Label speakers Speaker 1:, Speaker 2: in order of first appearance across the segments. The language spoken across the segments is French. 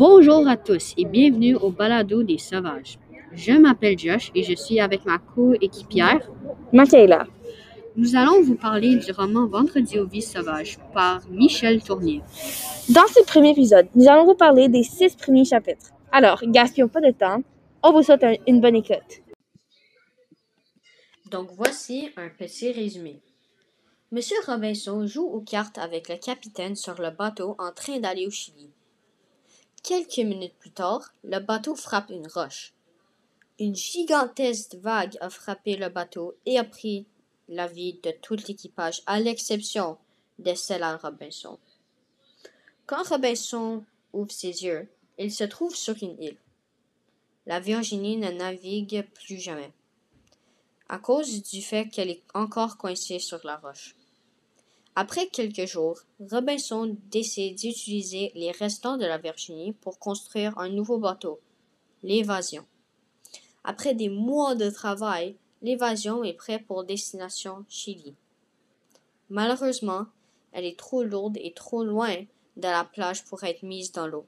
Speaker 1: Bonjour à tous et bienvenue au Balado des Sauvages. Je m'appelle Josh et je suis avec ma coéquipière,
Speaker 2: Michaela.
Speaker 1: Nous allons vous parler du roman Vendredi aux vies sauvages par Michel Tournier.
Speaker 2: Dans ce premier épisode, nous allons vous parler des six premiers chapitres. Alors, gaspillons pas de temps. On vous souhaite un- une bonne écoute.
Speaker 1: Donc voici un petit résumé. Monsieur Robinson joue aux cartes avec le capitaine sur le bateau en train d'aller au Chili. Quelques minutes plus tard, le bateau frappe une roche. Une gigantesque vague a frappé le bateau et a pris la vie de tout l'équipage, à l'exception de celle à Robinson. Quand Robinson ouvre ses yeux, il se trouve sur une île. La Virginie ne navigue plus jamais, à cause du fait qu'elle est encore coincée sur la roche. Après quelques jours, Robinson décide d'utiliser les restants de la Virginie pour construire un nouveau bateau, l'évasion. Après des mois de travail, l'évasion est prête pour destination Chili. Malheureusement, elle est trop lourde et trop loin de la plage pour être mise dans l'eau.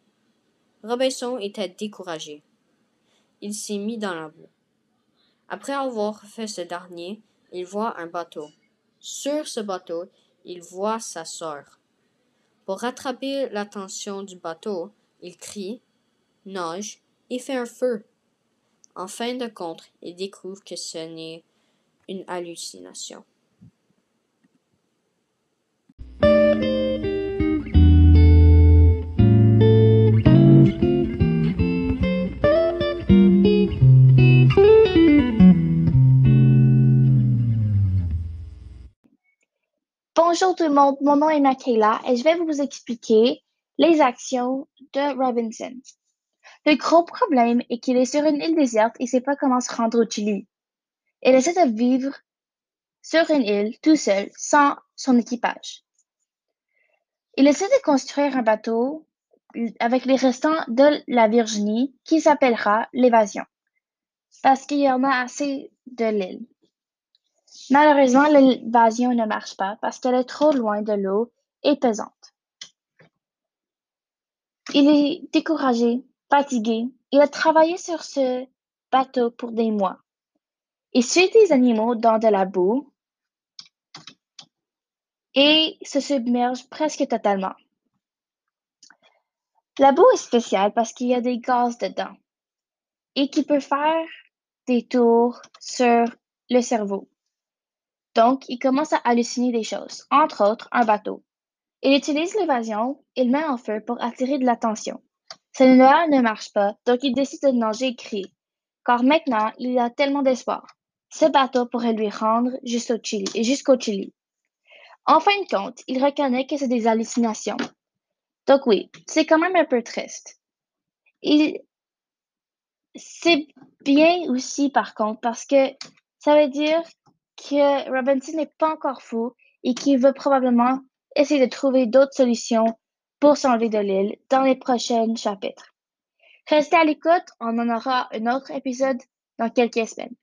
Speaker 1: Robinson était découragé. Il s'est mis dans la boue. Après avoir fait ce dernier, il voit un bateau. Sur ce bateau, il voit sa sœur. Pour rattraper l'attention du bateau, il crie, nage et fait un feu. En fin de compte, il découvre que ce n'est une hallucination.
Speaker 3: Bonjour tout le monde, mon nom est Michaela et je vais vous expliquer les actions de Robinson. Le gros problème est qu'il est sur une île déserte et ne sait pas comment se rendre au Chili. Il essaie de vivre sur une île tout seul, sans son équipage. Il essaie de construire un bateau avec les restants de la Virginie qui s'appellera l'évasion, parce qu'il y en a assez de l'île. Malheureusement, l'évasion ne marche pas parce qu'elle est trop loin de l'eau et pesante. Il est découragé, fatigué. Il a travaillé sur ce bateau pour des mois. Il suit des animaux dans de la boue et se submerge presque totalement. La boue est spéciale parce qu'il y a des gaz dedans et qui peut faire des tours sur le cerveau. Donc, il commence à halluciner des choses, entre autres un bateau. Il utilise l'évasion, il met en feu pour attirer de l'attention. Celui-là ne marche pas, donc il décide de nager et crier, car maintenant il a tellement d'espoir. Ce bateau pourrait lui rendre jusqu'au Chili, jusqu'au Chili. En fin de compte, il reconnaît que c'est des hallucinations. Donc oui, c'est quand même un peu triste. C'est bien aussi par contre parce que ça veut dire que Robinson n'est pas encore fou et qu'il veut probablement essayer de trouver d'autres solutions pour s'enlever de l'île dans les prochains chapitres. Restez à l'écoute, on en aura un autre épisode dans quelques semaines.